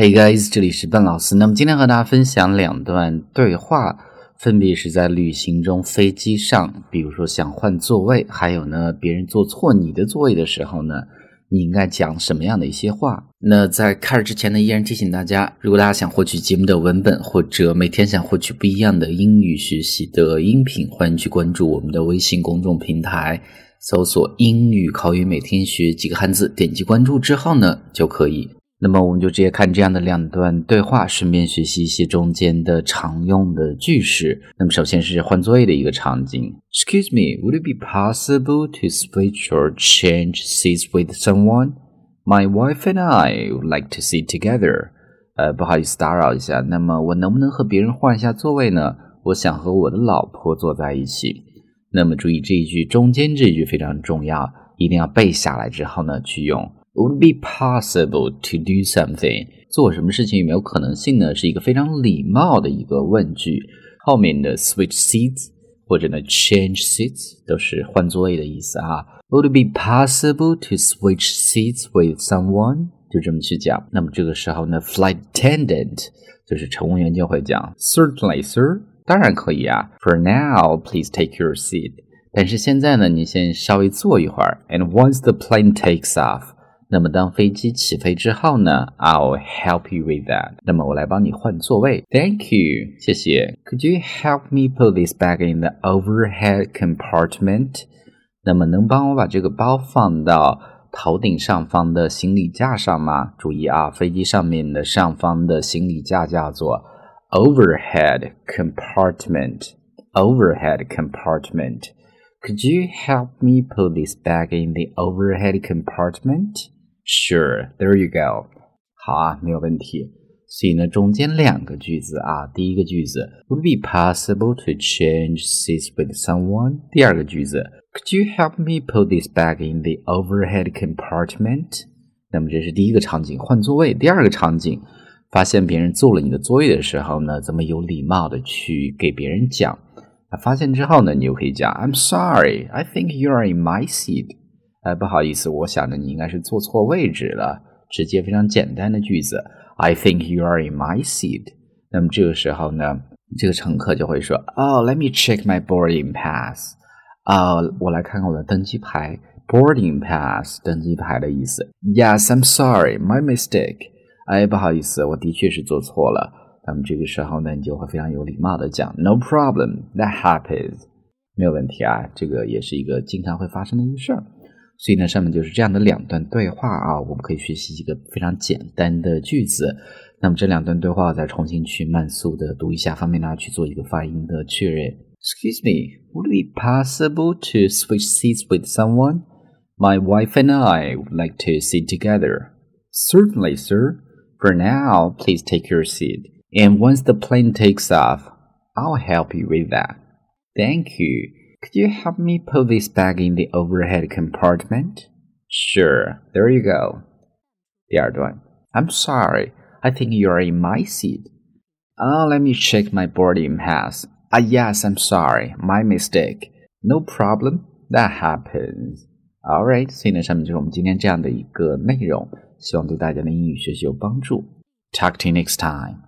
Hey guys，这里是笨老师。那么今天和大家分享两段对话，分别是在旅行中、飞机上，比如说想换座位，还有呢，别人坐错你的座位的时候呢，你应该讲什么样的一些话？那在开始之前呢，依然提醒大家，如果大家想获取节目的文本，或者每天想获取不一样的英语学习的音频，欢迎去关注我们的微信公众平台。搜索“英语口语每天学几个汉字”，点击关注之后呢，就可以。那么我们就直接看这样的两段对话，顺便学习一些中间的常用的句式。那么首先是换座位的一个场景。Excuse me, would it be possible to switch or change seats with someone? My wife and I would like to sit together. 呃，不好意思打扰一下，那么我能不能和别人换一下座位呢？我想和我的老婆坐在一起。那么注意这一句中间这一句非常重要，一定要背下来之后呢，去用。Would it be possible to do something？做什么事情有没有可能性呢？是一个非常礼貌的一个问句。后面的 switch seats 或者呢 change seats 都是换座位的意思啊。Would it be possible to switch seats with someone？就这么去讲。那么这个时候呢，flight attendant 就是乘务员就会讲，Certainly, sir。当然可以啊。For now, please take your seat。但是现在呢，你先稍微坐一会儿。And once the plane takes off， 那么当飞机起飞之后呢，I'll help you with that。那么我来帮你换座位。Thank you，谢谢。Could you help me put this bag in the overhead compartment？那么能帮我把这个包放到头顶上方的行李架上吗？注意啊，飞机上面的上方的行李架叫做。overhead compartment. Overhead compartment. Could you help me put this bag in the overhead compartment? Sure, there you go. 好啊，没有问题。所以呢，中间两个句子啊，第一个句子 Would it be possible to change seats with someone？第二个句子 Could you help me put this bag in the overhead compartment？那么这是第一个场景，换座位。第二个场景。发现别人坐了你的座位的时候呢，怎么有礼貌的去给别人讲？啊，发现之后呢，你就可以讲 "I'm sorry, I think you are in my seat." 哎，不好意思，我想着你应该是坐错位置了。直接非常简单的句子，I think you are in my seat。那么这个时候呢，这个乘客就会说，Oh, let me check my boarding pass。啊，我来看看我的登机牌，boarding pass，登机牌的意思。Yes, I'm sorry, my mistake。哎，不好意思，我的确是做错了。那么这个时候呢，你就会非常有礼貌的讲，No problem, that happens，没有问题啊。这个也是一个经常会发生的一个事儿。所以呢，上面就是这样的两段对话啊，我们可以学习几个非常简单的句子。那么这两段对话再重新去慢速的读一下，方便大家去做一个发音的确认。Excuse me, would it be possible to switch seats with someone? My wife and I would like to sit together. Certainly, sir. For now, please take your seat. And once the plane takes off, I'll help you with that. Thank you. Could you help me put this bag in the overhead compartment? Sure, there you go. The other one. I'm sorry, I think you're in my seat. Oh, let me check my boarding pass. Ah, yes, I'm sorry, my mistake. No problem, that happens. Alright，所以呢，上面就是我们今天这样的一个内容。希望对大家的英语学习有帮助。Talk to you next time.